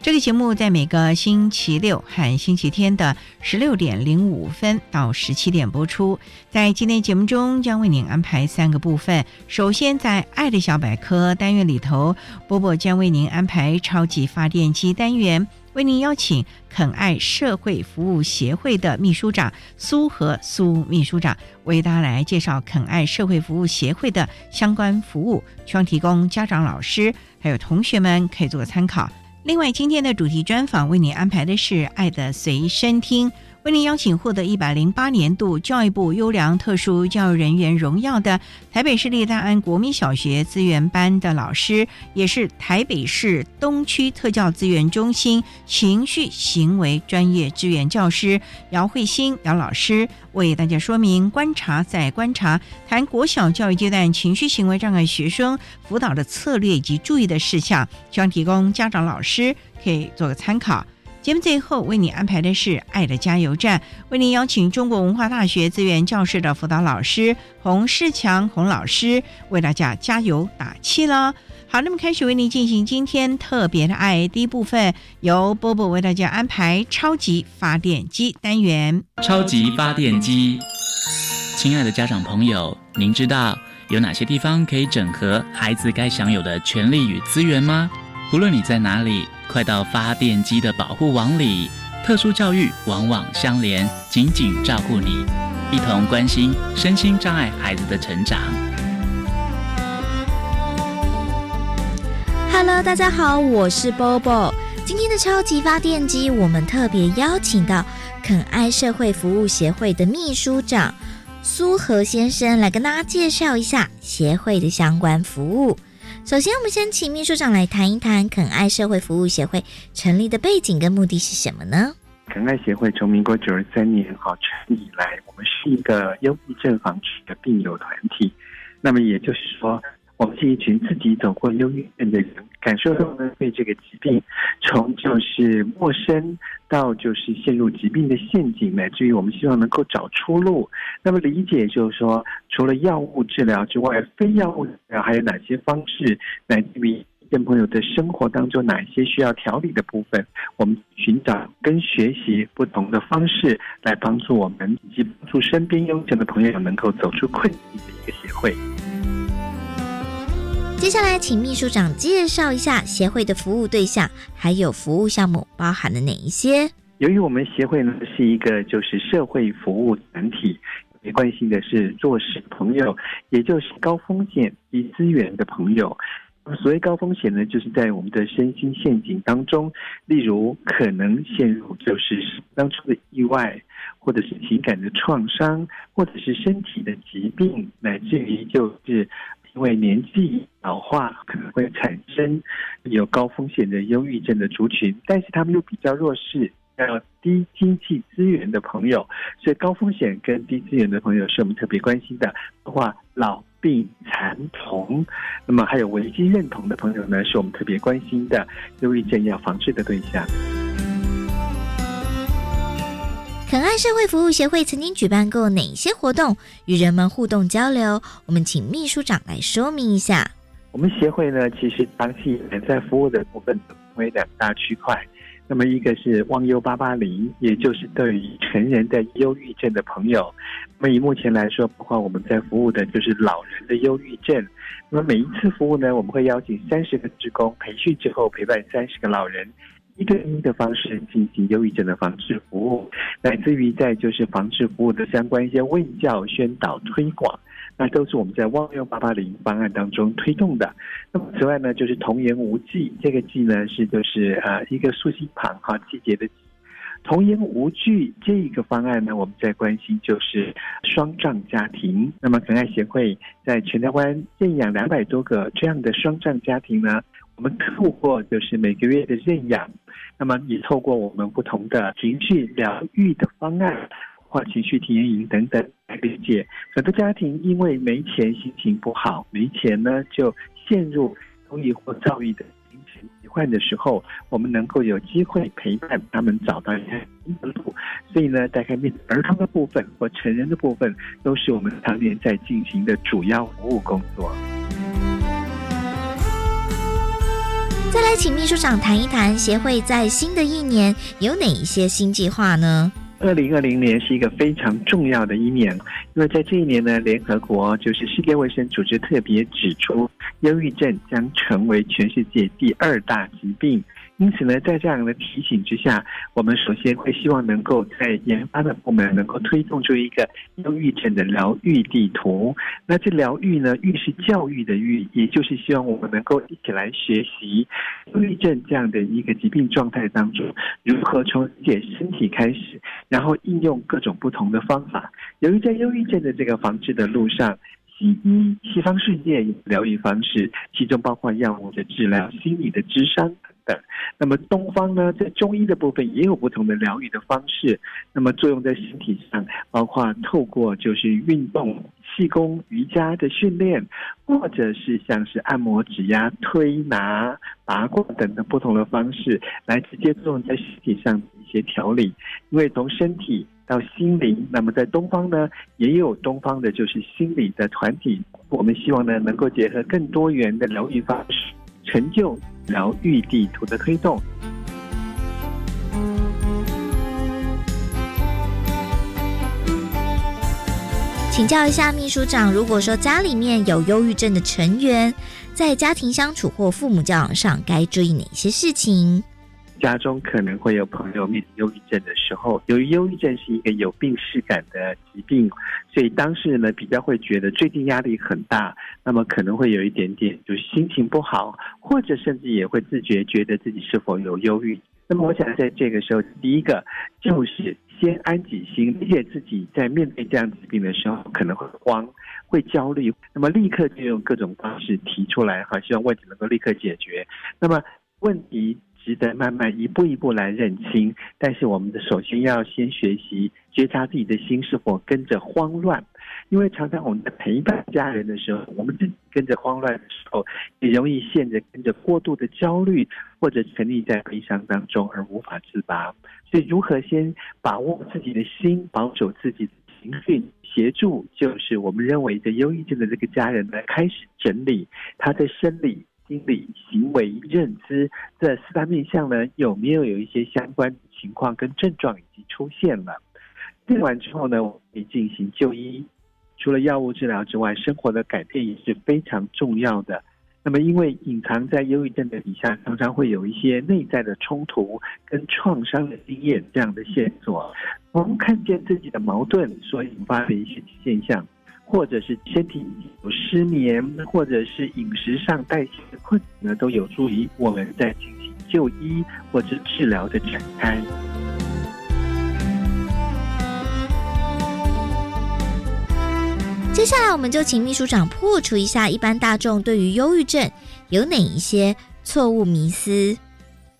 这个节目在每个星期六和星期天的十六点零五分到十七点播出。在今天节目中，将为您安排三个部分。首先，在“爱的小百科”单元里头，波波将为您安排“超级发电机”单元，为您邀请肯爱社会服务协会的秘书长苏和苏秘书长为大家来介绍肯爱社会服务协会的相关服务，希望提供家长、老师还有同学们可以做个参考。另外，今天的主题专访为你安排的是《爱的随身听》。为您邀请获得一百零八年度教育部优良特殊教育人员荣耀的台北市立大安国民小学资源班的老师，也是台北市东区特教资源中心情绪行为专业支援教师姚慧欣姚老师，为大家说明观察在观察，谈国小教育阶段情绪行为障碍学生辅导的策略以及注意的事项，希望提供家长老师可以做个参考。节目最后为你安排的是“爱的加油站”，为您邀请中国文化大学资源教室的辅导老师洪世强洪老师为大家加油打气了。好，那么开始为您进行今天特别的爱第一部分，由波波为大家安排超级发电机单元。超级发电机，亲爱的家长朋友，您知道有哪些地方可以整合孩子该享有的权利与资源吗？无论你在哪里。快到发电机的保护网里，特殊教育网网相连，紧紧照顾你，一同关心身心障碍孩子的成长。Hello，大家好，我是 Bobo。今天的超级发电机，我们特别邀请到肯爱社会服务协会的秘书长苏和先生来跟大家介绍一下协会的相关服务。首先，我们先请秘书长来谈一谈肯爱社会服务协会成立的背景跟目的是什么呢？肯爱协会从民国九十三年好成立以来，我们是一个忧郁症防治的病友团体。那么也就是说，我们是一群自己走过忧郁症的人，感受到呢对这个疾病从就是陌生到就是陷入疾病的陷阱，乃至于我们希望能够找出路。那么理解就是说，除了药物治疗之外，非药物治疗还有哪些方式，乃至于跟朋友的生活当中哪些需要调理的部分，我们寻找跟学习不同的方式，来帮助我们以及帮助身边忧症的朋友能够走出困境的一个协会。接下来，请秘书长介绍一下协会的服务对象，还有服务项目包含了哪一些？由于我们协会呢是一个就是社会服务团体，也关心的是弱势朋友，也就是高风险低资源的朋友。所谓高风险呢，就是在我们的身心陷阱当中，例如可能陷入就是当初的意外，或者是情感的创伤，或者是身体的疾病，乃至于就是。因为年纪老化，可能会产生有高风险的忧郁症的族群，但是他们又比较弱势，要低经济资源的朋友，所以高风险跟低资源的朋友是我们特别关心的。包括老病残童，那么还有危机认同的朋友呢，是我们特别关心的忧郁症要防治的对象。肯爱社会服务协会曾经举办过哪些活动，与人们互动交流？我们请秘书长来说明一下。我们协会呢，其实长期以来在服务的部分分为两大区块。那么一个是忘忧八八零，也就是对于成人的忧郁症的朋友。那么以目前来说，包括我们在服务的就是老人的忧郁症。那么每一次服务呢，我们会邀请三十个职工培训之后，陪伴三十个老人，一对一的方式进行忧郁症的防治服务，乃至于在就是防治服务的相关一些问教、宣导、推广。那都是我们在“忘忧八八零”方案当中推动的。那么此外呢，就是“童言无忌”，这个“忌”呢是就是呃一个竖心旁哈，季节的“”。童言无惧这一个方案呢，我们在关心就是双障家庭。那么可爱协会在全台湾认养两百多个这样的双障家庭呢，我们透过就是每个月的认养，那么也透过我们不同的情绪疗愈的方案。或情绪体验营等等来理解，很多家庭因为没钱，心情不好，没钱呢就陷入忧郁或躁郁的心情疾患的时候，我们能够有机会陪伴他们找到一新的路。所以呢，大概面儿童的部分或成人的部分，都是我们常年在进行的主要服务工作。再来，请秘书长谈一谈协会在新的一年有哪一些新计划呢？二零二零年是一个非常重要的一年，因为在这一年呢，联合国就是世界卫生组织特别指出，忧郁症将成为全世界第二大疾病。因此呢，在这样的提醒之下，我们首先会希望能够在研发的部门能够推动出一个忧郁症的疗愈地图。那这疗愈呢，愈是教育的愈，也就是希望我们能够一起来学习忧郁症这样的一个疾病状态当中，如何从理解身体开始，然后应用各种不同的方法。由于在忧郁症的这个防治的路上，西医西方世界有疗愈方式，其中包括药物的治疗、心理的智商。那么东方呢，在中医的部分也有不同的疗愈的方式。那么作用在身体上，包括透过就是运动、气功、瑜伽的训练，或者是像是按摩、指压、推拿、拔罐等等不同的方式，来直接作用在身体上的一些调理。因为从身体到心灵，那么在东方呢，也有东方的就是心理的团体。我们希望呢，能够结合更多元的疗愈方式，成就。疗愈地图的推动，请教一下秘书长，如果说家里面有忧郁症的成员，在家庭相处或父母教养上，该注意哪些事情？家中可能会有朋友面临忧郁症的时候，由于忧郁症是一个有病视感的疾病，所以当事人呢比较会觉得最近压力很大，那么可能会有一点点就是心情不好，或者甚至也会自觉觉得自己是否有忧郁。那么我想在这个时候，第一个就是先安己心，理解自己在面对这样疾病的时候可能会慌、会焦虑，那么立刻就用各种方式提出来，哈，希望问题能够立刻解决。那么问题。值得慢慢一步一步来认清，但是我们的首先要先学习觉察自己的心是否跟着慌乱，因为常常我们在陪伴家人的时候，我们自己跟着慌乱的时候，也容易陷着跟着过度的焦虑，或者沉溺在悲伤当中而无法自拔。所以，如何先把握自己的心，保守自己的情绪，协助就是我们认为的忧郁症的这个家人来开始整理他的生理。心理、行为、认知这四大面向呢，有没有有一些相关情况跟症状已经出现了？定完之后呢，我们可以进行就医。除了药物治疗之外，生活的改变也是非常重要的。那么，因为隐藏在忧郁症的底下，常常会有一些内在的冲突跟创伤的经验这样的线索。我们看见自己的矛盾所引发的一些现象。或者是身体有失眠，或者是饮食上代谢的困难，都有助于我们在进行就医或者治疗的展开。接下来，我们就请秘书长破除一下一般大众对于忧郁症有哪一些错误迷思。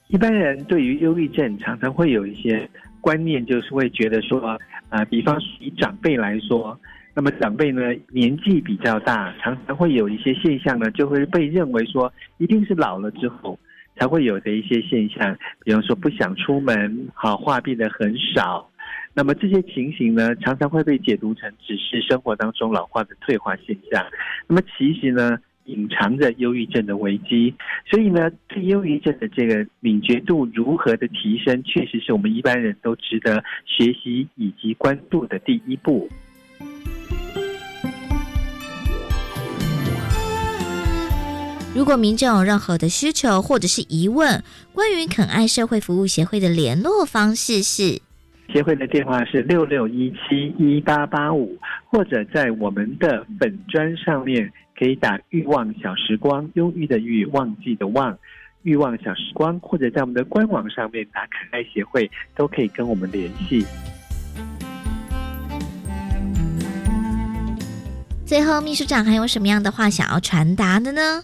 一般人对于忧郁症常常会有一些观念，就是会觉得说，啊，比方以长辈来说。那么长辈呢，年纪比较大，常常会有一些现象呢，就会被认为说，一定是老了之后才会有的一些现象，比方说不想出门，好话变得很少。那么这些情形呢，常常会被解读成只是生活当中老化的退化现象。那么其实呢，隐藏着忧郁症的危机。所以呢，对忧郁症的这个敏觉度如何的提升，确实是我们一般人都值得学习以及关注的第一步。如果民众有任何的需求或者是疑问，关于肯爱社会服务协会的联络方式是：协会的电话是六六一七一八八五，或者在我们的本专上面可以打“欲望小时光”，忧郁的欲，忘记的忘，欲望小时光，或者在我们的官网上面打“肯爱协会”，都可以跟我们联系。最后，秘书长还有什么样的话想要传达的呢？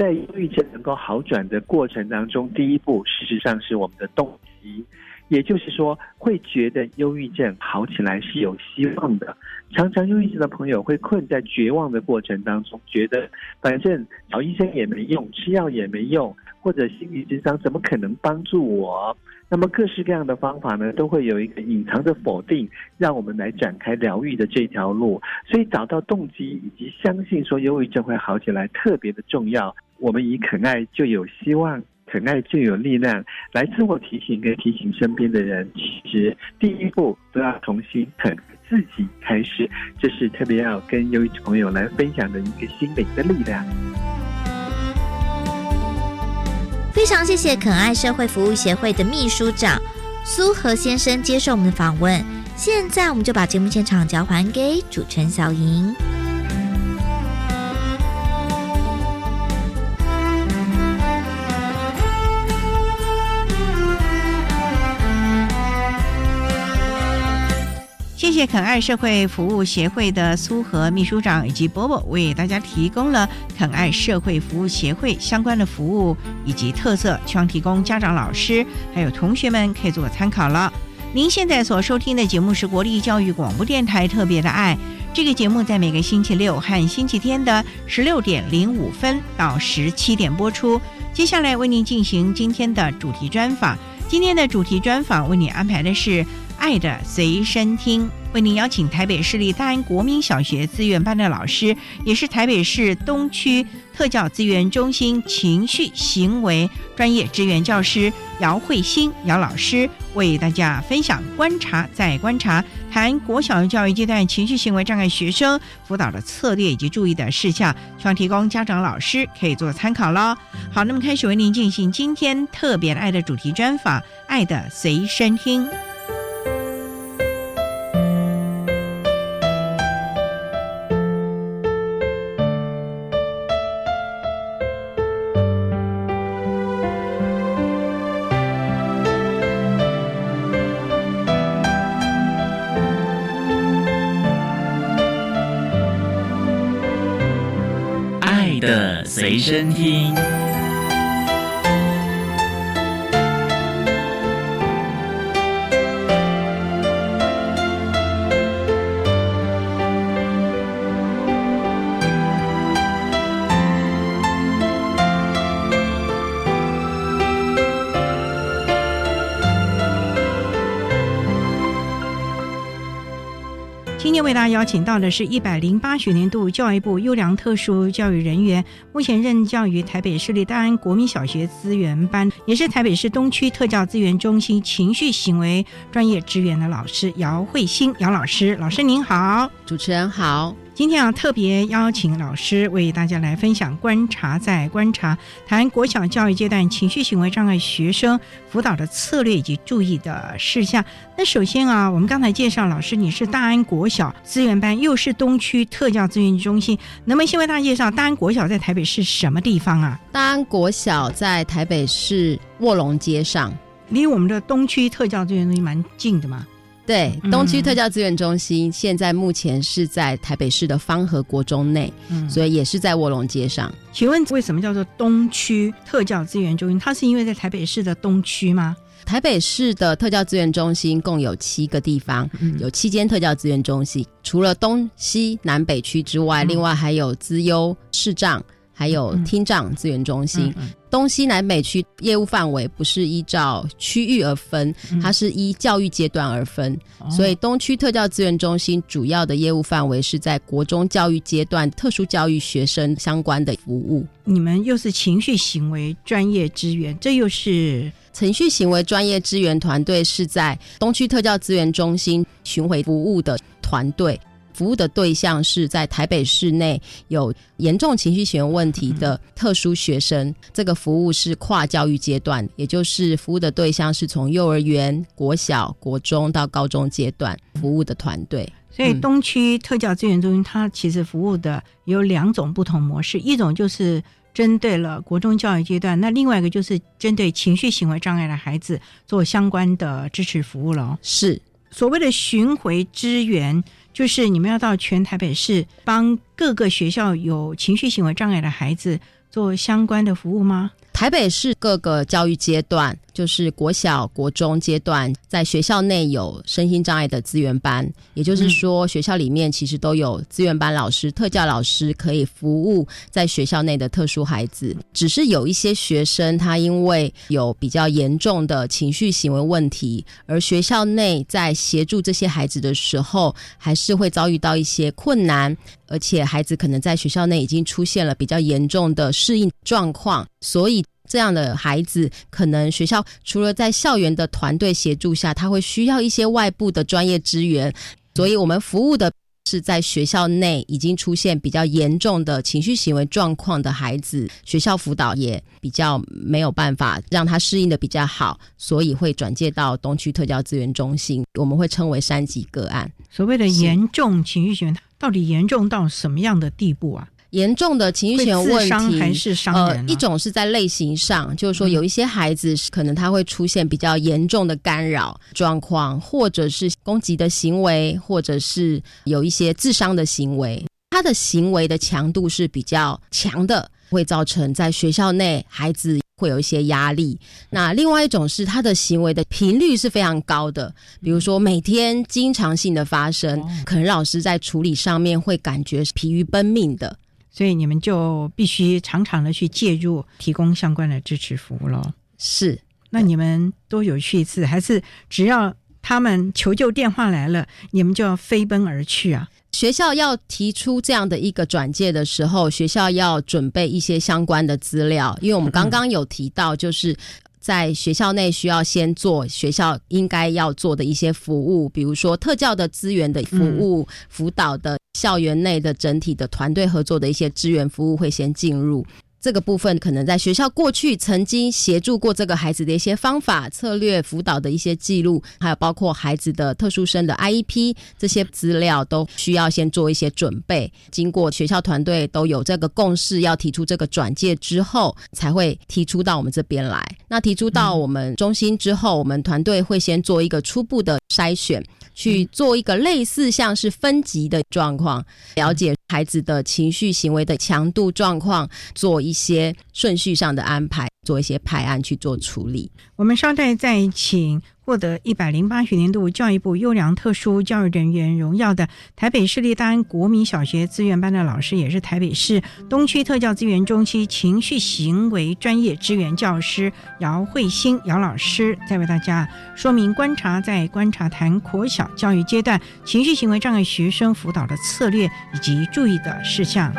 在忧郁症能够好转的过程当中，第一步事实上是我们的动机，也就是说，会觉得忧郁症好起来是有希望的。常常忧郁症的朋友会困在绝望的过程当中，觉得反正找医生也没用，吃药也没用，或者心理智商怎么可能帮助我？那么各式各样的方法呢，都会有一个隐藏的否定，让我们来展开疗愈的这条路。所以找到动机以及相信说忧郁症会好起来，特别的重要。我们以肯爱就有希望，肯爱就有力量，来自我提醒跟提醒身边的人，其实第一步都要重新肯自己开始，这是特别要跟忧郁朋友来分享的一个心灵的力量。非常谢谢肯爱社会服务协会的秘书长苏和先生接受我们的访问。现在我们就把节目现场交还给主持人小莹。谢谢肯爱社会服务协会的苏和秘书长以及波波为大家提供了肯爱社会服务协会相关的服务以及特色，希望提供家长、老师还有同学们可以做参考了。您现在所收听的节目是国立教育广播电台特别的爱，这个节目在每个星期六和星期天的十六点零五分到十七点播出。接下来为您进行今天的主题专访，今天的主题专访为您安排的是。爱的随身听，为您邀请台北市立大安国民小学资源班的老师，也是台北市东区特教资源中心情绪行为专业支援教师姚慧欣姚老师，为大家分享观察再观察，谈国小教育阶段情绪行为障碍学生辅导的策略以及注意的事项，希望提供家长老师可以做参考喽。好，那么开始为您进行今天特别爱的主题专访，爱的随身听。身听。邀请到的是一百零八学年度教育部优良特殊教育人员，目前任教于台北市立大安国民小学资源班，也是台北市东区特教资源中心情绪行为专业支援的老师姚慧欣姚老师。老师您好，主持人好。今天啊，特别邀请老师为大家来分享观察在观察，谈国小教育阶段情绪行为障碍学生辅导的策略以及注意的事项。那首先啊，我们刚才介绍老师，你是大安国小资源班，又是东区特教资源中心，能不能先为大家介绍大安国小在台北市什么地方啊？大安国小在台北市卧龙街上，离我们的东区特教资源中心蛮近的嘛。对，东区特教资源中心现在目前是在台北市的方和国中内，所以也是在卧龙街上。请问为什么叫做东区特教资源中心？它是因为在台北市的东区吗？台北市的特教资源中心共有七个地方，有七间特教资源中心，除了东西南北区之外，另外还有资优视障。还有听障资源中心。东西南北区业务范围不是依照区域而分，它是依教育阶段而分。所以东区特教资源中心主要的业务范围是在国中教育阶段特殊教育学生相关的服务。你们又是情绪行为专业支援，这又是程序行为专业支援团队是在东区特教资源中心巡回服务的团队。服务的对象是在台北市内有严重情绪行为问题的特殊学生，这个服务是跨教育阶段，也就是服务的对象是从幼儿园、国小、国中到高中阶段服务的团队。所以东区特教资源中心它其实服务的有两种不同模式，一种就是针对了国中教育阶段，那另外一个就是针对情绪行为障碍的孩子做相关的支持服务了。是所谓的巡回支援。就是你们要到全台北市帮各个学校有情绪行为障碍的孩子做相关的服务吗？台北市各个教育阶段。就是国小、国中阶段，在学校内有身心障碍的资源班，也就是说，学校里面其实都有资源班老师、特教老师可以服务在学校内的特殊孩子。只是有一些学生，他因为有比较严重的情绪行为问题，而学校内在协助这些孩子的时候，还是会遭遇到一些困难，而且孩子可能在学校内已经出现了比较严重的适应状况，所以。这样的孩子，可能学校除了在校园的团队协助下，他会需要一些外部的专业资源。所以我们服务的是在学校内已经出现比较严重的情绪行为状况的孩子，学校辅导也比较没有办法让他适应的比较好，所以会转介到东区特教资源中心，我们会称为三级个案。所谓的严重情绪行为，到底严重到什么样的地步啊？严重的情绪行为问题，还是伤人？呃，一种是在类型上，就是说有一些孩子可能他会出现比较严重的干扰状况，或者是攻击的行为，或者是有一些自伤的行为。他的行为的强度是比较强的，会造成在学校内孩子会有一些压力。那另外一种是他的行为的频率是非常高的，比如说每天经常性的发生，可能老师在处理上面会感觉疲于奔命的。所以你们就必须常常的去介入，提供相关的支持服务喽。是，那你们多久去一次？还是只要他们求救电话来了，你们就要飞奔而去啊？学校要提出这样的一个转介的时候，学校要准备一些相关的资料，因为我们刚刚有提到，就是在学校内需要先做学校应该要做的一些服务，比如说特教的资源的服务、辅导的。校园内的整体的团队合作的一些资源服务会先进入。这个部分可能在学校过去曾经协助过这个孩子的一些方法、策略、辅导的一些记录，还有包括孩子的特殊生的 IEP 这些资料，都需要先做一些准备。经过学校团队都有这个共识，要提出这个转介之后，才会提出到我们这边来。那提出到我们中心之后，我们团队会先做一个初步的筛选。去做一个类似像是分级的状况，了解孩子的情绪行为的强度状况，做一些顺序上的安排，做一些排案去做处理。我们稍待再请。获得一百零八学年度教育部优良特殊教育人员荣耀的台北市立大安国民小学资源班的老师，也是台北市东区特教资源中心情绪行为专业支援教师姚慧欣姚老师，在为大家说明观察在观察谈国小教育阶段情绪行为障碍学生辅导的策略以及注意的事项。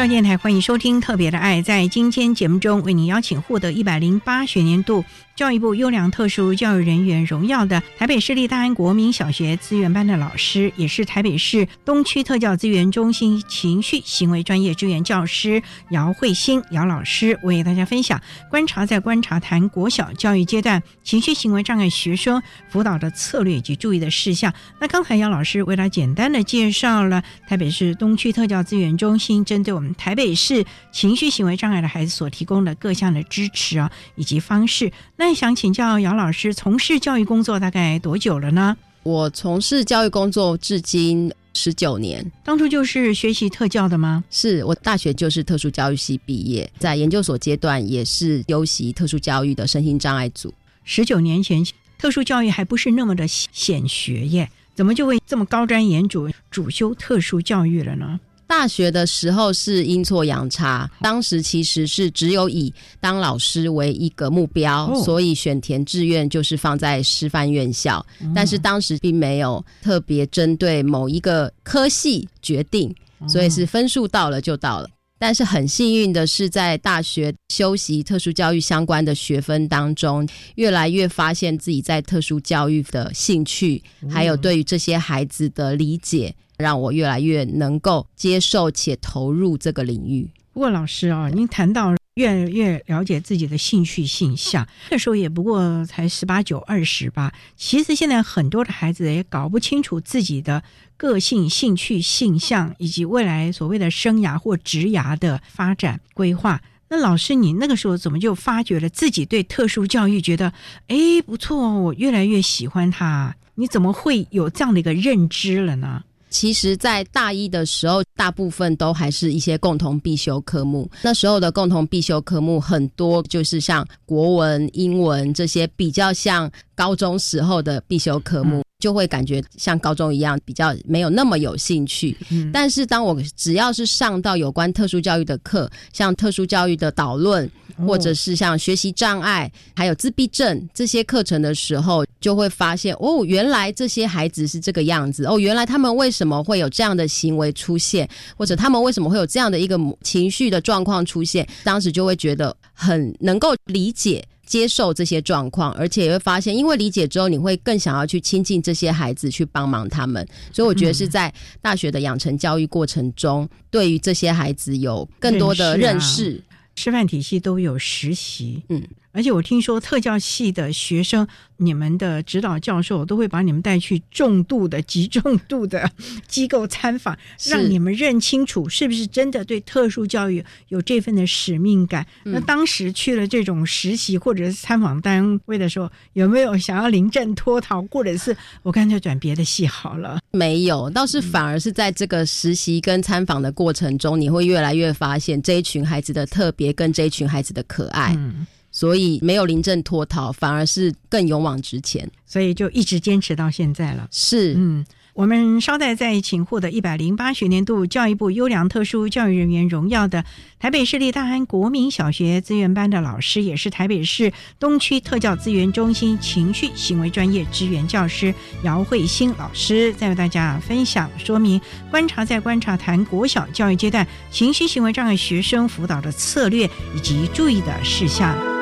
赵电台欢迎收听《特别的爱》。在今天节目中，为您邀请获得一百零八学年度教育部优良特殊教育人员荣耀的台北市立大安国民小学资源班的老师，也是台北市东区特教资源中心情绪行为专业支援教师姚慧欣姚老师，为大家分享观察在观察谈国小教育阶段情绪行为障碍学生辅导的策略以及注意的事项。那刚才姚老师为他简单的介绍了台北市东区特教资源中心针对我们台北市情绪行为障碍的孩子所提供的各项的支持啊，以及方式。那想请教姚老师，从事教育工作大概多久了呢？我从事教育工作至今十九年，当初就是学习特教的吗？是我大学就是特殊教育系毕业，在研究所阶段也是修习特殊教育的身心障碍组。十九年前，特殊教育还不是那么的显学耶，怎么就会这么高瞻远瞩，主修特殊教育了呢？大学的时候是阴错阳差，当时其实是只有以当老师为一个目标，所以选填志愿就是放在师范院校，但是当时并没有特别针对某一个科系决定，所以是分数到了就到了。但是很幸运的是，在大学修习特殊教育相关的学分当中，越来越发现自己在特殊教育的兴趣，还有对于这些孩子的理解。让我越来越能够接受且投入这个领域。不过，老师啊，您谈到越越了解自己的兴趣性向，那时候也不过才十八九、二十吧。其实现在很多的孩子也搞不清楚自己的个性、兴趣、性向以及未来所谓的生涯或职涯的发展规划。那老师，你那个时候怎么就发觉了自己对特殊教育觉得哎不错，我越来越喜欢它？你怎么会有这样的一个认知了呢？其实，在大一的时候，大部分都还是一些共同必修科目。那时候的共同必修科目很多，就是像国文、英文这些比较像高中时候的必修科目。就会感觉像高中一样，比较没有那么有兴趣。但是当我只要是上到有关特殊教育的课，像特殊教育的导论，或者是像学习障碍、还有自闭症这些课程的时候，就会发现哦，原来这些孩子是这个样子。哦，原来他们为什么会有这样的行为出现，或者他们为什么会有这样的一个情绪的状况出现？当时就会觉得很能够理解。接受这些状况，而且也会发现，因为理解之后，你会更想要去亲近这些孩子，去帮忙他们。所以，我觉得是在大学的养成教育过程中，对于这些孩子有更多的认识。师范体系都有实习，嗯。而且我听说特教系的学生，你们的指导教授都会把你们带去重度的、极重度的机构参访，让你们认清楚是不是真的对特殊教育有这份的使命感。那当时去了这种实习或者是参访单位的时候，有没有想要临阵脱逃，或者是我干脆转别的系好了？没有，倒是反而是在这个实习跟参访的过程中，你会越来越发现这一群孩子的特别，跟这一群孩子的可爱。所以没有临阵脱逃，反而是更勇往直前，所以就一直坚持到现在了。是，嗯，我们稍待再请获得一百零八学年度教育部优良特殊教育人员荣耀的台北市立大安国民小学资源班的老师，也是台北市东区特教资源中心情绪行为专业支援教师姚慧欣老师，再为大家分享说明观察在观察谈国小教育阶段情绪行为障碍学生辅导的策略以及注意的事项。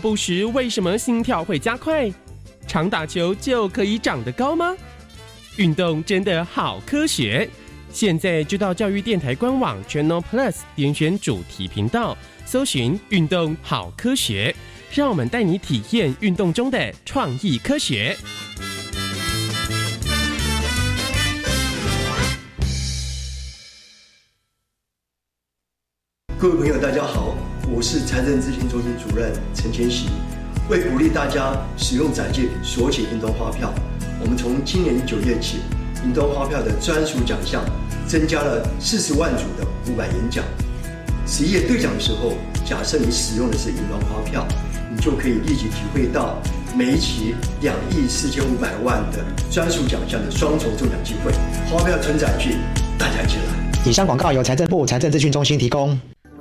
步时为什么心跳会加快？常打球就可以长得高吗？运动真的好科学！现在就到教育电台官网 Channel Plus 点选主题频道，搜寻“运动好科学”，让我们带你体验运动中的创意科学。各位朋友，大家好，我是财政咨询中心主任陈千喜。为鼓励大家使用展借品索取运动发票，我们从今年九月起，运动发票的专属奖项增加了四十万组的五百元奖。十一月兑奖的时候，假设你使用的是银动发票，你就可以立即体会到每一期两亿四千五百万的专属奖项的双重中奖机会。发票存载具，大家一起来！以上广告由财政部财政资讯中心提供。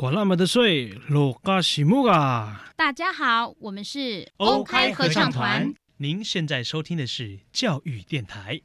管那么的水，落嘎西木啊！大家好，我们是 OK 合唱团。您现在收听的是教育电台。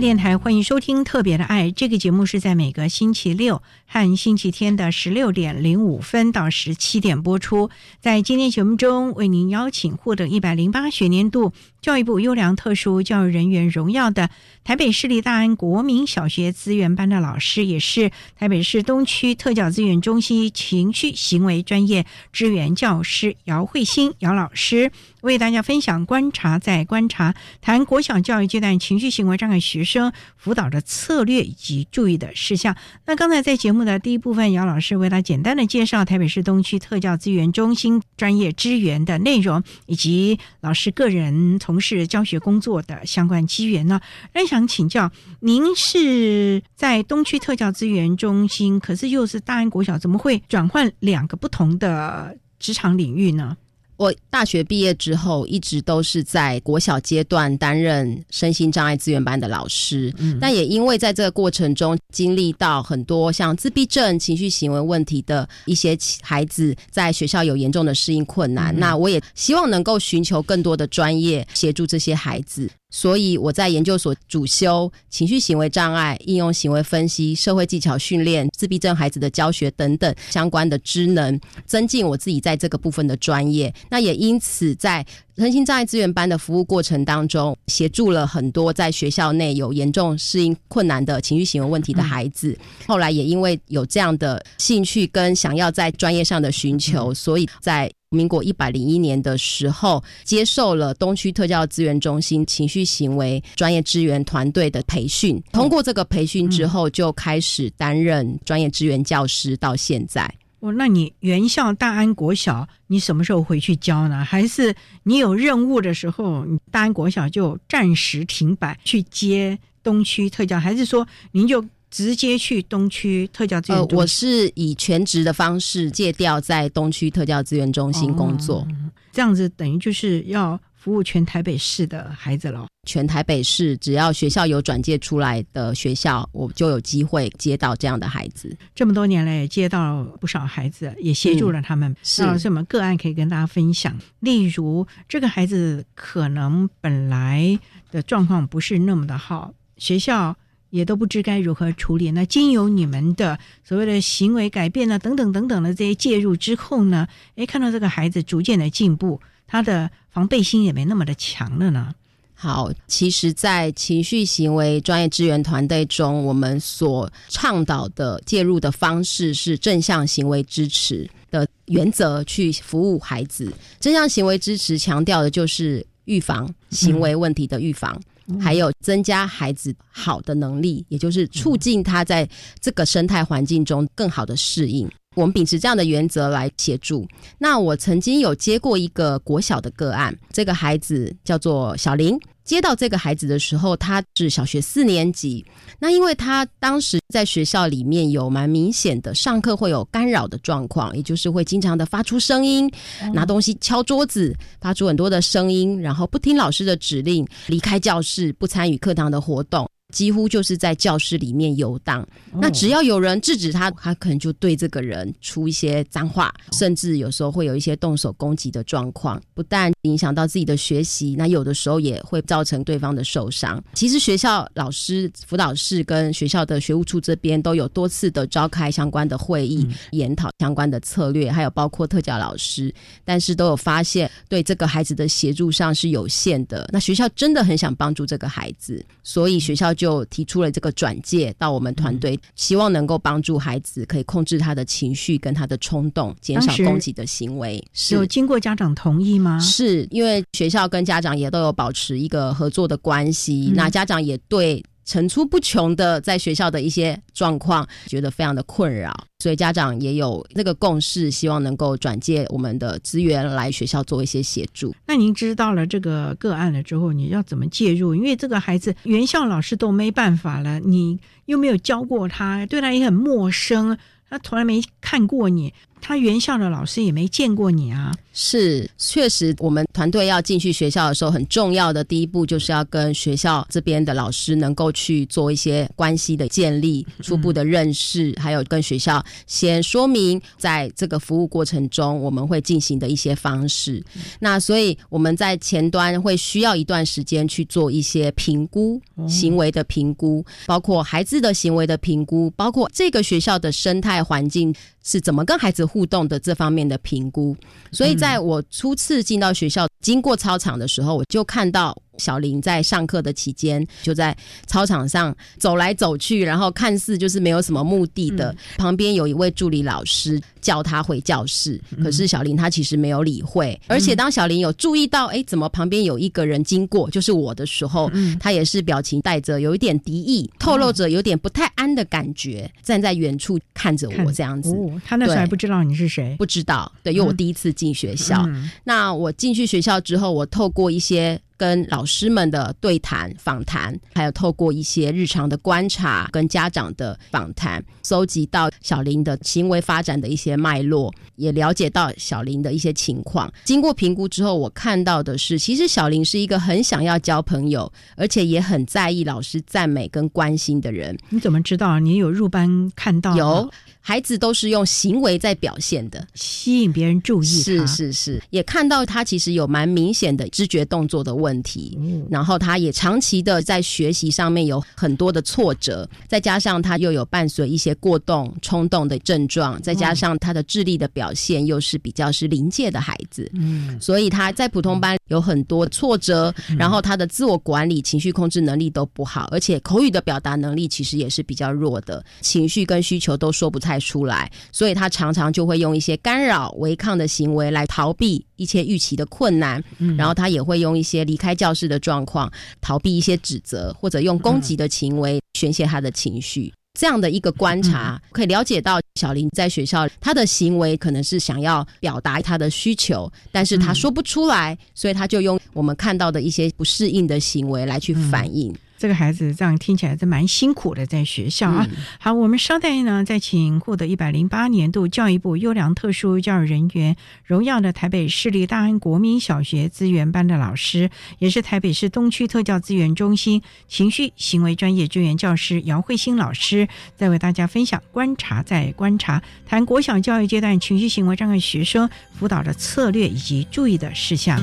电台欢迎收听《特别的爱》这个节目，是在每个星期六和星期天的十六点零五分到十七点播出。在今天节目中，为您邀请获得一百零八学年度教育部优良特殊教育人员荣耀的台北市立大安国民小学资源班的老师，也是台北市东区特教资源中心情绪行为专业支援教师姚慧欣姚老师。为大家分享观察，在观察谈国小教育阶段情绪行为障碍学生辅导的策略以及注意的事项。那刚才在节目目的第一部分，姚老师为他简单的介绍台北市东区特教资源中心专业支援的内容，以及老师个人从事教学工作的相关机缘呢。那想请教，您是在东区特教资源中心，可是又是大安国小，怎么会转换两个不同的职场领域呢？我大学毕业之后，一直都是在国小阶段担任身心障碍资源班的老师。嗯，但也因为在这个过程中经历到很多像自闭症、情绪行为问题的一些孩子，在学校有严重的适应困难。那我也希望能够寻求更多的专业协助这些孩子。所以我在研究所主修情绪行为障碍、应用行为分析、社会技巧训练、自闭症孩子的教学等等相关的职能，增进我自己在这个部分的专业。那也因此在身心障碍资源班的服务过程当中，协助了很多在学校内有严重适应困难的情绪行为问题的孩子。后来也因为有这样的兴趣跟想要在专业上的寻求，所以在。民国一百零一年的时候，接受了东区特教资源中心情绪行为专业支援团队的培训。通过这个培训之后，就开始担任专业支援教师，到现在。哦，那你原校大安国小，你什么时候回去教呢？还是你有任务的时候，大安国小就暂时停摆去接东区特教？还是说您就？直接去东区特教资源中心。呃，我是以全职的方式借调在东区特教资源中心工作，这样子等于就是要服务全台北市的孩子了。全台北市只要学校有转介出来的学校，我就有机会接到这样的孩子。这么多年来也，接到不少孩子，也协助了他们。是有什么个案可以跟大家分享？例如，这个孩子可能本来的状况不是那么的好，学校。也都不知该如何处理。那经由你们的所谓的行为改变呢，等等等等的这些介入之后呢，诶，看到这个孩子逐渐的进步，他的防备心也没那么的强了呢。好，其实，在情绪行为专业支援团队中，我们所倡导的介入的方式是正向行为支持的原则去服务孩子。正向行为支持强调的就是预防行为问题的预防。还有增加孩子好的能力，也就是促进他在这个生态环境中更好的适应。我们秉持这样的原则来协助。那我曾经有接过一个国小的个案，这个孩子叫做小林。接到这个孩子的时候，他是小学四年级。那因为他当时在学校里面有蛮明显的上课会有干扰的状况，也就是会经常的发出声音，拿东西敲桌子，发出很多的声音，然后不听老师的指令，离开教室，不参与课堂的活动。几乎就是在教室里面游荡。那只要有人制止他，他可能就对这个人出一些脏话，甚至有时候会有一些动手攻击的状况。不但影响到自己的学习，那有的时候也会造成对方的受伤。其实学校老师、辅导室跟学校的学务处这边都有多次的召开相关的会议，研讨相关的策略，还有包括特教老师，但是都有发现对这个孩子的协助上是有限的。那学校真的很想帮助这个孩子，所以学校就提出了这个转介到我们团队，希望能够帮助孩子可以控制他的情绪跟他的冲动，减少攻击的行为。有经过家长同意吗？是因为学校跟家长也都有保持一个合作的关系，那家长也对。层出不穷的在学校的一些状况，觉得非常的困扰，所以家长也有那个共识，希望能够转借我们的资源来学校做一些协助。那您知道了这个个案了之后，你要怎么介入？因为这个孩子原校老师都没办法了，你又没有教过他，对他也很陌生，他从来没看过你。他原校的老师也没见过你啊，是确实，我们团队要进去学校的时候，很重要的第一步就是要跟学校这边的老师能够去做一些关系的建立、初步的认识，还有跟学校先说明，在这个服务过程中我们会进行的一些方式。那所以我们在前端会需要一段时间去做一些评估、行为的评估，包括孩子的行为的评估，包括这个学校的生态环境。是怎么跟孩子互动的这方面的评估，所以在我初次进到学校，经过操场的时候，我就看到。小林在上课的期间，就在操场上走来走去，然后看似就是没有什么目的的。旁边有一位助理老师叫他回教室，可是小林他其实没有理会。而且当小林有注意到，哎，怎么旁边有一个人经过，就是我的时候，他也是表情带着有一点敌意，透露着有点不太安的感觉，站在远处看着我这样子。他那时候还不知道你是谁，不知道。对，因为我第一次进学校。那我进去学校之后，我透过一些。跟老师们的对谈、访谈，还有透过一些日常的观察，跟家长的访谈，搜集到小林的行为发展的一些脉络，也了解到小林的一些情况。经过评估之后，我看到的是，其实小林是一个很想要交朋友，而且也很在意老师赞美跟关心的人。你怎么知道？你有入班看到？有。孩子都是用行为在表现的，吸引别人注意。是是是，也看到他其实有蛮明显的知觉动作的问题，嗯。然后他也长期的在学习上面有很多的挫折，再加上他又有伴随一些过动、冲动的症状，再加上他的智力的表现又是比较是临界的孩子，嗯，所以他在普通班有很多挫折，然后他的自我管理、情绪控制能力都不好，而且口语的表达能力其实也是比较弱的，情绪跟需求都说不太。出来，所以他常常就会用一些干扰、违抗的行为来逃避一些预期的困难，然后他也会用一些离开教室的状况逃避一些指责，或者用攻击的行为宣泄他的情绪。这样的一个观察，可以了解到小林在学校他的行为可能是想要表达他的需求，但是他说不出来，所以他就用我们看到的一些不适应的行为来去反应。这个孩子这样听起来是蛮辛苦的，在学校啊。好，我们稍待呢，再请获得一百零八年度教育部优良特殊教育人员荣耀的台北市立大安国民小学资源班的老师，也是台北市东区特教资源中心情绪行为专业支援教师姚慧欣老师，再为大家分享观察在观察谈国小教育阶段情绪行为障碍学生辅导的策略以及注意的事项。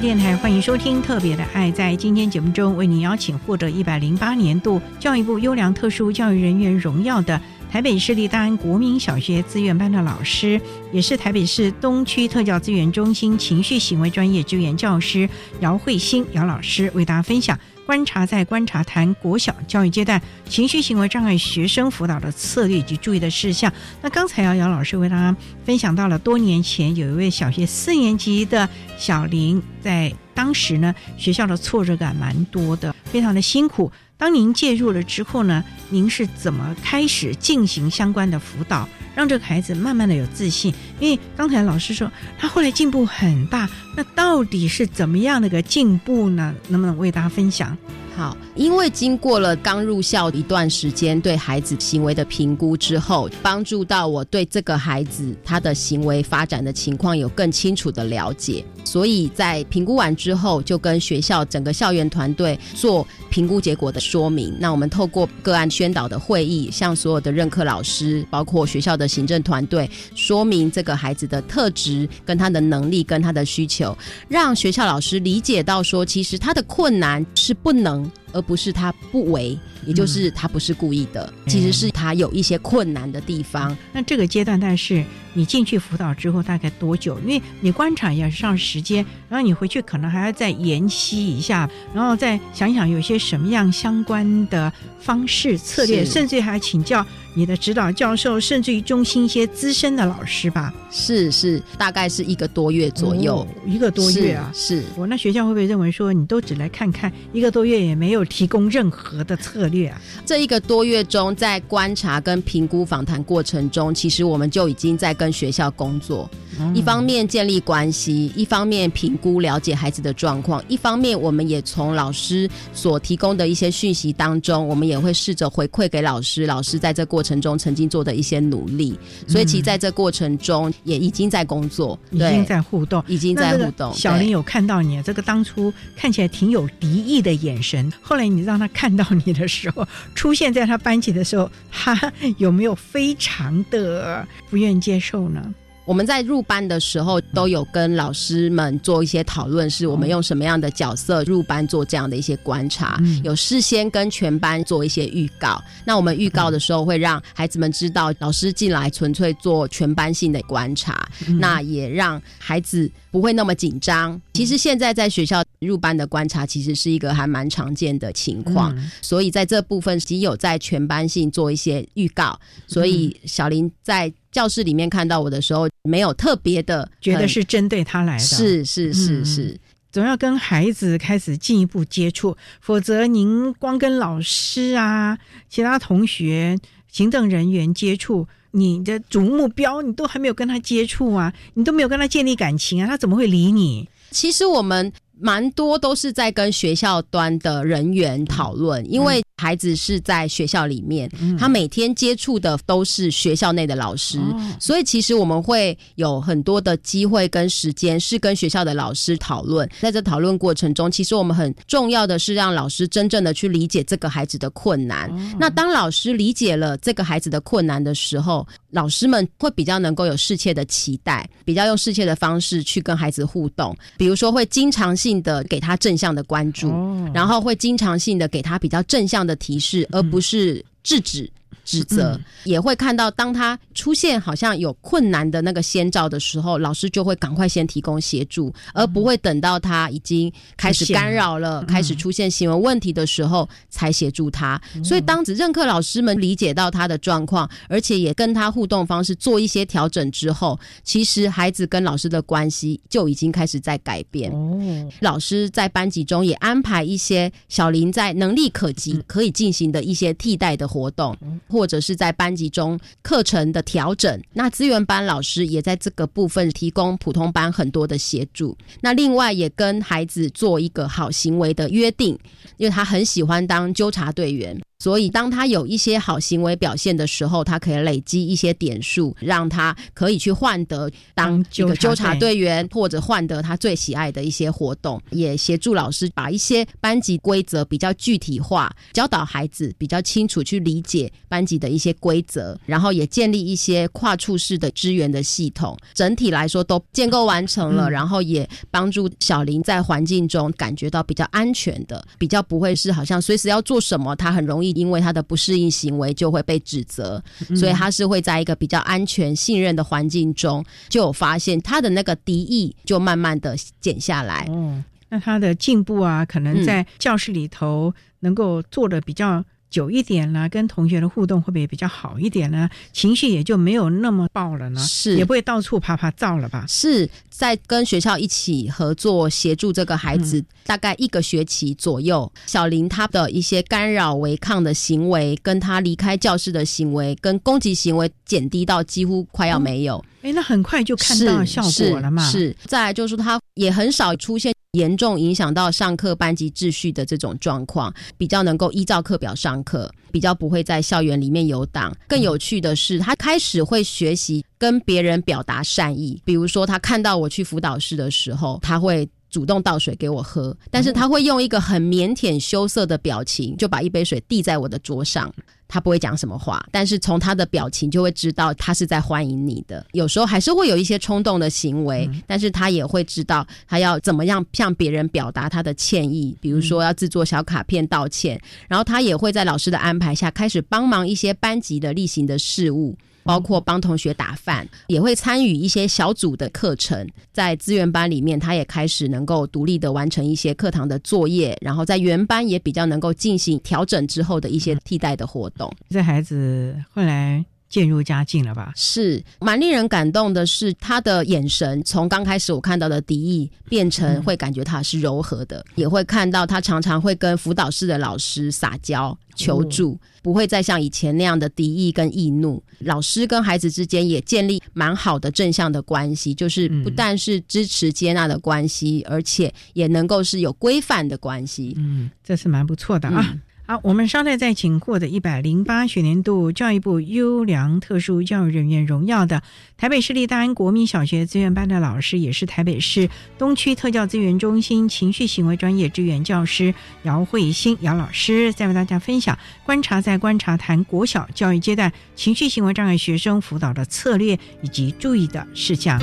电台欢迎收听《特别的爱》。在今天节目中，为您邀请获得一百零八年度教育部优良特殊教育人员荣耀的台北市立大安国民小学资源班的老师，也是台北市东区特教资源中心情绪行为专业支援教师姚慧欣姚老师，为大家分享。观察在观察谈国小教育阶段情绪行为障碍学生辅导的策略以及注意的事项。那刚才姚姚老师为大家分享到了多年前有一位小学四年级的小林，在当时呢学校的挫折感蛮多的，非常的辛苦。当您介入了之后呢，您是怎么开始进行相关的辅导，让这个孩子慢慢的有自信？因为刚才老师说他后来进步很大，那到底是怎么样的一个进步呢？能不能为大家分享？好，因为经过了刚入校一段时间对孩子行为的评估之后，帮助到我对这个孩子他的行为发展的情况有更清楚的了解。所以在评估完之后，就跟学校整个校园团队做评估结果的说明。那我们透过个案宣导的会议，向所有的任课老师，包括学校的行政团队，说明这个孩子的特质、跟他的能力、跟他的需求，让学校老师理解到说，其实他的困难是不能。而不是他不为，也就是他不是故意的，其实是他有一些困难的地方。那这个阶段，但是你进去辅导之后大概多久？因为你观察也上时间，然后你回去可能还要再研析一下，然后再想想有些什么样相关的方式策略，甚至还请教。你的指导教授，甚至于中心一些资深的老师吧，是是，大概是一个多月左右，一个多月啊，是。我那学校会不会认为说，你都只来看看，一个多月也没有提供任何的策略啊？这一个多月中，在观察跟评估访谈过程中，其实我们就已经在跟学校工作，一方面建立关系，一方面评估了解孩子的状况，一方面我们也从老师所提供的一些讯息当中，我们也会试着回馈给老师，老师在这过。程中曾经做的一些努力，所以其实在这过程中也已经在工作，已经在互动，已经在互动。小林有看到你这个当初看起来挺有敌意的眼神，后来你让他看到你的时候，出现在他班级的时候，他有没有非常的不愿意接受呢？我们在入班的时候都有跟老师们做一些讨论，是我们用什么样的角色入班做这样的一些观察，有事先跟全班做一些预告。那我们预告的时候会让孩子们知道，老师进来纯粹做全班性的观察，那也让孩子不会那么紧张。其实现在在学校入班的观察，其实是一个还蛮常见的情况，所以在这部分只有在全班性做一些预告。所以小林在。教室里面看到我的时候，没有特别的觉得是针对他来的，是是是是，总要跟孩子开始进一步接触，否则您光跟老师啊、其他同学、行政人员接触，你的主目标你都还没有跟他接触啊，你都没有跟他建立感情啊，他怎么会理你？其实我们。蛮多都是在跟学校端的人员讨论，因为孩子是在学校里面，他每天接触的都是学校内的老师，所以其实我们会有很多的机会跟时间是跟学校的老师讨论。在这讨论过程中，其实我们很重要的是让老师真正的去理解这个孩子的困难。那当老师理解了这个孩子的困难的时候，老师们会比较能够有适切的期待，比较用适切的方式去跟孩子互动，比如说会经常性的给他正向的关注，然后会经常性的给他比较正向的提示，而不是制止。指责也会看到，当他出现好像有困难的那个先兆的时候，老师就会赶快先提供协助，而不会等到他已经开始干扰了、开始出现行为问题的时候才协助他。所以，当子任课老师们理解到他的状况，而且也跟他互动方式做一些调整之后，其实孩子跟老师的关系就已经开始在改变。哦，老师在班级中也安排一些小林在能力可及、可以进行的一些替代的活动。或者是在班级中课程的调整，那资源班老师也在这个部分提供普通班很多的协助。那另外也跟孩子做一个好行为的约定，因为他很喜欢当纠察队员，所以，当他有一些好行为表现的时候，他可以累积一些点数，让他可以去换得当一个纠察队员，或者换得他最喜爱的一些活动。也协助老师把一些班级规则比较具体化，教导孩子比较清楚去理解班级的一些规则，然后也建立一些跨处室的支援的系统。整体来说都建构完成了，然后也帮助小林在环境中感觉到比较安全的，比较不会是好像随时要做什么，他很容易。因为他的不适应行为就会被指责，所以他是会在一个比较安全、信任的环境中，就有发现他的那个敌意就慢慢的减下来。哦，那他的进步啊，可能在教室里头能够做的比较。久一点了，跟同学的互动会不会比较好一点呢？情绪也就没有那么爆了呢，是也不会到处啪啪照了吧？是在跟学校一起合作协助这个孩子，大概一个学期左右，小林他的一些干扰违抗的行为，跟他离开教室的行为，跟攻击行为减低到几乎快要没有。哎，那很快就看到效果了嘛？是，再来就是他也很少出现。严重影响到上课班级秩序的这种状况，比较能够依照课表上课，比较不会在校园里面游荡。更有趣的是，他开始会学习跟别人表达善意，比如说他看到我去辅导室的时候，他会。主动倒水给我喝，但是他会用一个很腼腆羞涩的表情，就把一杯水递在我的桌上。他不会讲什么话，但是从他的表情就会知道他是在欢迎你的。有时候还是会有一些冲动的行为，但是他也会知道他要怎么样向别人表达他的歉意，比如说要制作小卡片道歉。然后他也会在老师的安排下开始帮忙一些班级的例行的事务。包括帮同学打饭，也会参与一些小组的课程。在资源班里面，他也开始能够独立的完成一些课堂的作业，然后在原班也比较能够进行调整之后的一些替代的活动。这孩子后来。渐入佳境了吧？是蛮令人感动的，是他的眼神从刚开始我看到的敌意，变成会感觉他是柔和的，也会看到他常常会跟辅导室的老师撒娇求助，不会再像以前那样的敌意跟易怒。老师跟孩子之间也建立蛮好的正向的关系，就是不但是支持接纳的关系，而且也能够是有规范的关系。嗯，这是蛮不错的啊。好，我们稍待再请获得一百零八学年度教育部优良特殊教育人员荣耀的台北市立大安国民小学资源班的老师，也是台北市东区特教资源中心情绪行为专业支援教师姚慧欣姚老师，再为大家分享观察在观察谈国小教育阶段情绪行为障碍学生辅导的策略以及注意的事项。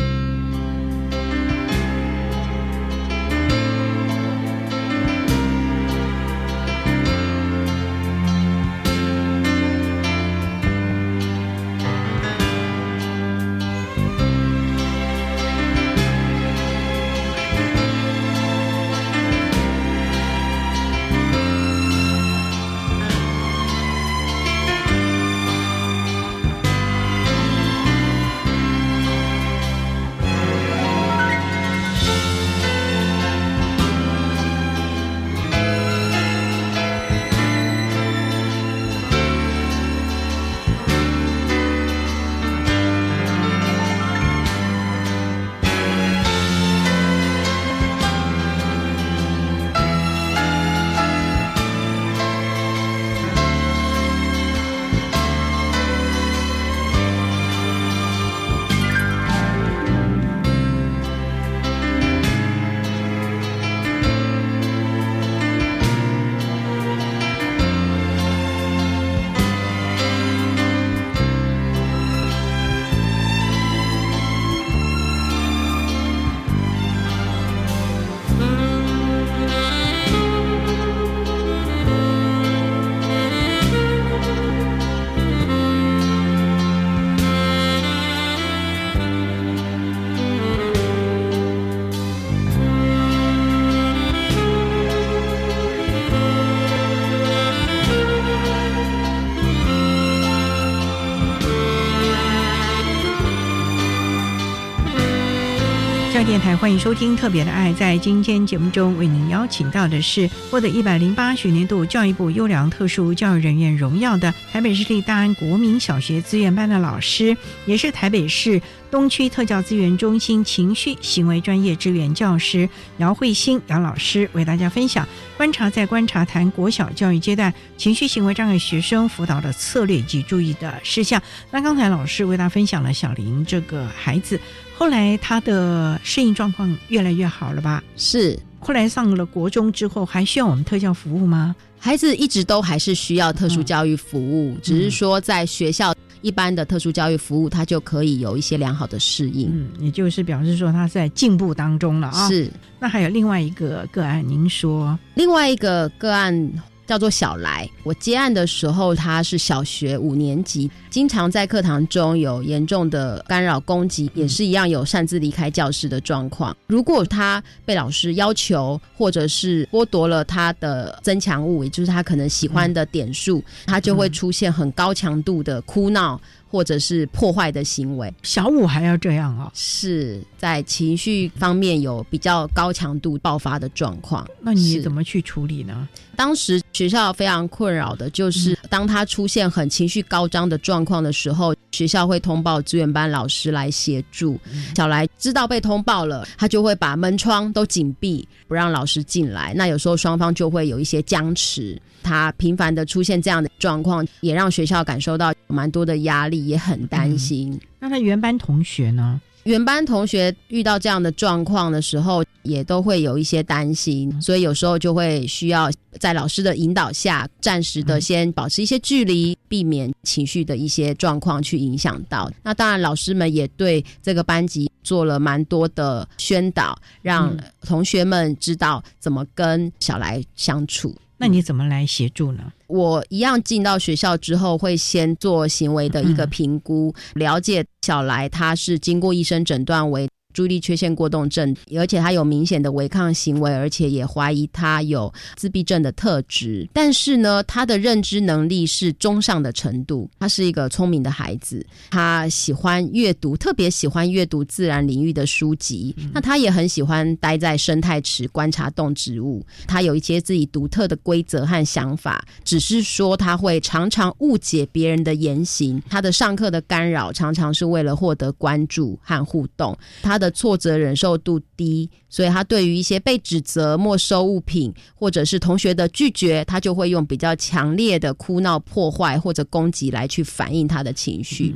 欢迎收听《特别的爱》。在今天节目中，为您邀请到的是获得一百零八学年度教育部优良特殊教育人员荣耀的台北市立大安国民小学资源班的老师，也是台北市东区特教资源中心情绪行为专业支援教师姚慧欣姚老师，为大家分享观察在观察谈国小教育阶段情绪行为障碍学生辅导的策略及注意的事项。那刚才老师为大家分享了小林这个孩子。后来他的适应状况越来越好了吧？是。后来上了国中之后，还需要我们特教服务吗？孩子一直都还是需要特殊教育服务，只是说在学校一般的特殊教育服务，他就可以有一些良好的适应。嗯，也就是表示说他在进步当中了啊。是。那还有另外一个个案，您说另外一个个案。叫做小来，我接案的时候他是小学五年级，经常在课堂中有严重的干扰攻击，也是一样有擅自离开教室的状况。如果他被老师要求，或者是剥夺了他的增强物，也就是他可能喜欢的点数，他就会出现很高强度的哭闹。或者是破坏的行为，小五还要这样啊？是在情绪方面有比较高强度爆发的状况。那你怎么去处理呢？当时学校非常困扰的就是，当他出现很情绪高涨的状况的时候，学校会通报资源班老师来协助。小来知道被通报了，他就会把门窗都紧闭，不让老师进来。那有时候双方就会有一些僵持。他频繁的出现这样的状况，也让学校感受到蛮多的压力，也很担心。那他原班同学呢？原班同学遇到这样的状况的时候，也都会有一些担心，所以有时候就会需要在老师的引导下，暂时的先保持一些距离，避免情绪的一些状况去影响到。那当然，老师们也对这个班级做了蛮多的宣导，让同学们知道怎么跟小来相处。那你怎么来协助呢？我一样进到学校之后，会先做行为的一个评估，了解小来他是经过医生诊断为。注意力缺陷过动症，而且他有明显的违抗行为，而且也怀疑他有自闭症的特质。但是呢，他的认知能力是中上的程度，他是一个聪明的孩子，他喜欢阅读，特别喜欢阅读自然领域的书籍。那他也很喜欢待在生态池观察动植物。他有一些自己独特的规则和想法，只是说他会常常误解别人的言行。他的上课的干扰常常是为了获得关注和互动。他。的挫折忍受度低，所以他对于一些被指责、没收物品，或者是同学的拒绝，他就会用比较强烈的哭闹、破坏或者攻击来去反映他的情绪。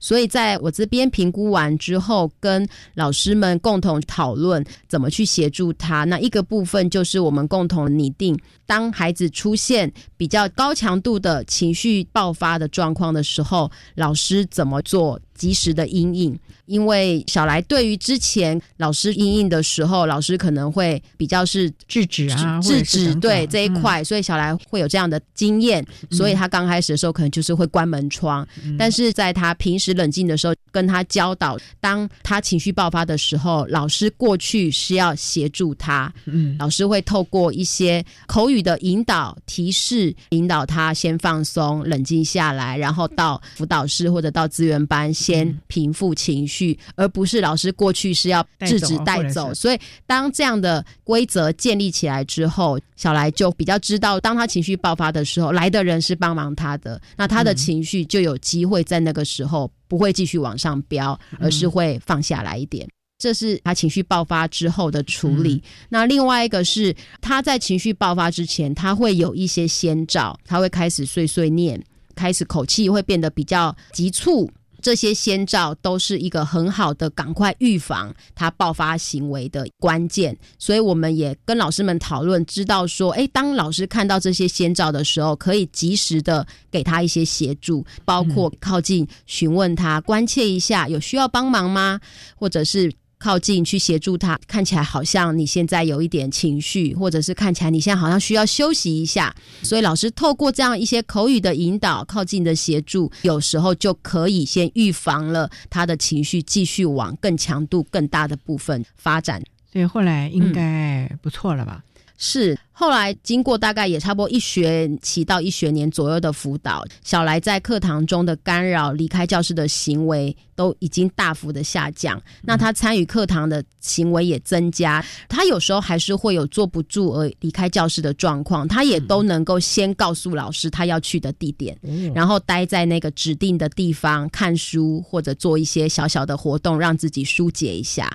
所以在我这边评估完之后，跟老师们共同讨论怎么去协助他。那一个部分就是我们共同拟定，当孩子出现比较高强度的情绪爆发的状况的时候，老师怎么做及时的阴影。因为小来对于之前老师阴影的时候，老师可能会比较是制止啊，制止对这一块，所以小来会有这样的经验，所以他刚开始的时候可能就是会关门窗，但是在他平时冷静的时候，跟他教导，当他情绪爆发的时候，老师过去是要协助他，嗯，老师会透过一些口语的引导、提示，引导他先放松、冷静下来，然后到辅导室或者到资源班先平复情绪。去，而不是老师过去是要制止带走，所以当这样的规则建立起来之后，小来就比较知道，当他情绪爆发的时候，来的人是帮忙他的，那他的情绪就有机会在那个时候不会继续往上飙，而是会放下来一点。这是他情绪爆发之后的处理。那另外一个是他在情绪爆发之前，他会有一些先兆，他会开始碎碎念，开始口气会变得比较急促。这些先兆都是一个很好的赶快预防他爆发行为的关键，所以我们也跟老师们讨论，知道说，哎，当老师看到这些先兆的时候，可以及时的给他一些协助，包括靠近询问他，关切一下有需要帮忙吗，或者是。靠近去协助他，看起来好像你现在有一点情绪，或者是看起来你现在好像需要休息一下。所以老师透过这样一些口语的引导、靠近的协助，有时候就可以先预防了他的情绪继续往更强度、更大的部分发展。所以后来应该不错了吧？是后来经过大概也差不多一学期到一学年左右的辅导，小来在课堂中的干扰、离开教室的行为都已经大幅的下降。那他参与课堂的行为也增加，他有时候还是会有坐不住而离开教室的状况，他也都能够先告诉老师他要去的地点，然后待在那个指定的地方看书或者做一些小小的活动，让自己疏解一下。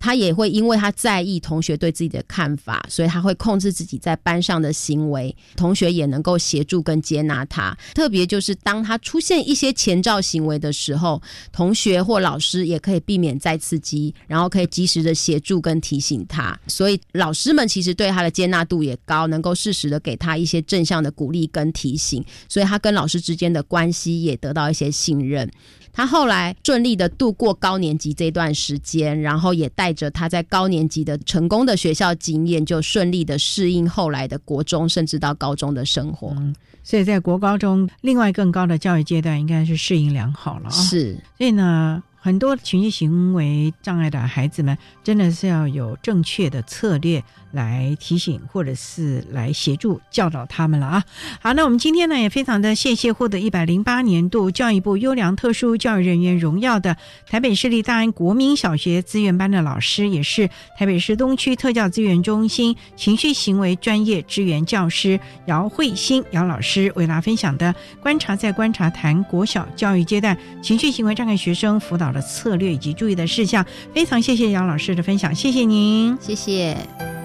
他也会因为他在意同学对自己的看法，所以他会控制自己在班上的行为，同学也能够协助跟接纳他。特别就是当他出现一些前兆行为的时候，同学或老师也可以避免再刺激，然后可以及时的协助跟提醒他。所以老师们其实对他的接纳度也高，能够适时的给他一些正向的鼓励跟提醒，所以他跟老师之间的关系也得到一些信任。他后来顺利的度过高年级这段时间，然后也带着他在高年级的成功的学校经验，就顺利的适应后来的国中，甚至到高中的生活。所以在国高中另外更高的教育阶段，应该是适应良好了啊。是，所以呢。很多情绪行为障碍的孩子们，真的是要有正确的策略来提醒，或者是来协助教导他们了啊！好，那我们今天呢，也非常的谢谢获得一百零八年度教育部优良特殊教育人员荣耀的台北市立大安国民小学资源班的老师，也是台北市东区特教资源中心情绪行为专业支援教师姚慧欣姚老师为大家分享的观察在观察谈国小教育阶段情绪行为障碍学生辅导。的策略以及注意的事项，非常谢谢姚老师的分享，谢谢您，谢谢。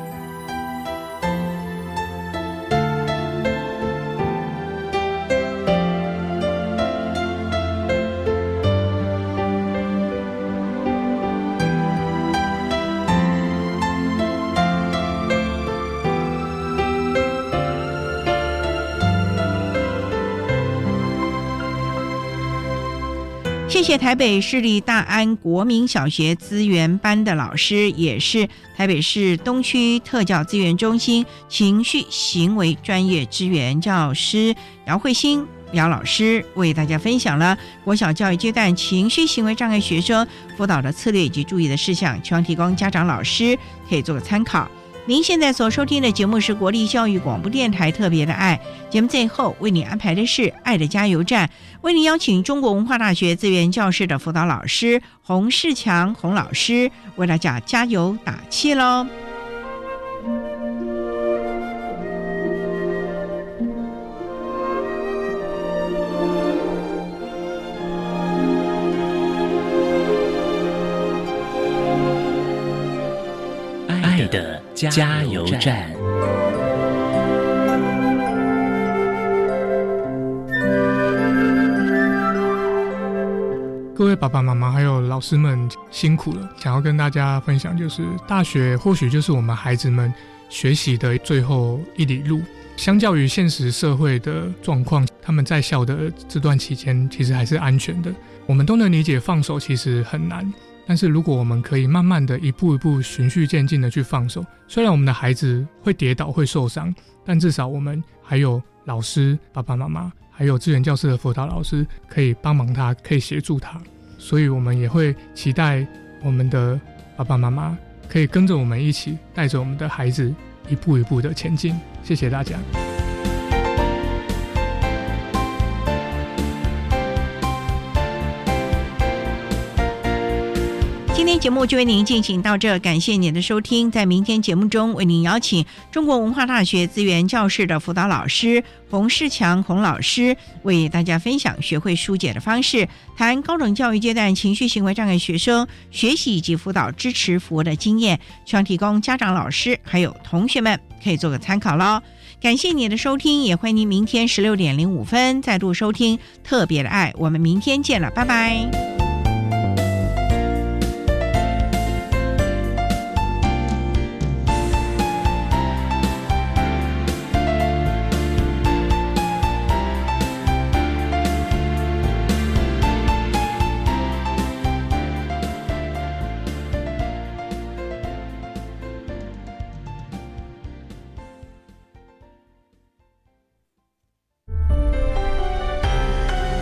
谢台北市立大安国民小学资源班的老师，也是台北市东区特教资源中心情绪行为专业支援教师姚慧欣姚老师，为大家分享了国小教育阶段情绪行为障碍学生辅导的策略以及注意的事项，希望提供家长老师可以做个参考。您现在所收听的节目是国立教育广播电台特别的爱节目，最后为你安排的是爱的加油站，为您邀请中国文化大学资源教室的辅导老师洪世强洪老师为大家加油打气喽。加油站。各位爸爸妈妈还有老师们辛苦了！想要跟大家分享，就是大学或许就是我们孩子们学习的最后一里路。相较于现实社会的状况，他们在校的这段期间其实还是安全的。我们都能理解，放手其实很难。但是，如果我们可以慢慢的一步一步循序渐进的去放手，虽然我们的孩子会跌倒会受伤，但至少我们还有老师、爸爸妈妈，还有资源教室的辅导老师可以帮忙他，可以协助他。所以，我们也会期待我们的爸爸妈妈可以跟着我们一起，带着我们的孩子一步一步的前进。谢谢大家。节目就为您进行到这，感谢您的收听。在明天节目中，为您邀请中国文化大学资源教室的辅导老师洪世强洪老师，为大家分享学会疏解的方式，谈高等教育阶段情绪行为障碍学生学习以及辅导支持服务的经验，希望提供家长、老师还有同学们可以做个参考喽。感谢你的收听，也欢迎您明天十六点零五分再度收听特别的爱。我们明天见了，拜拜。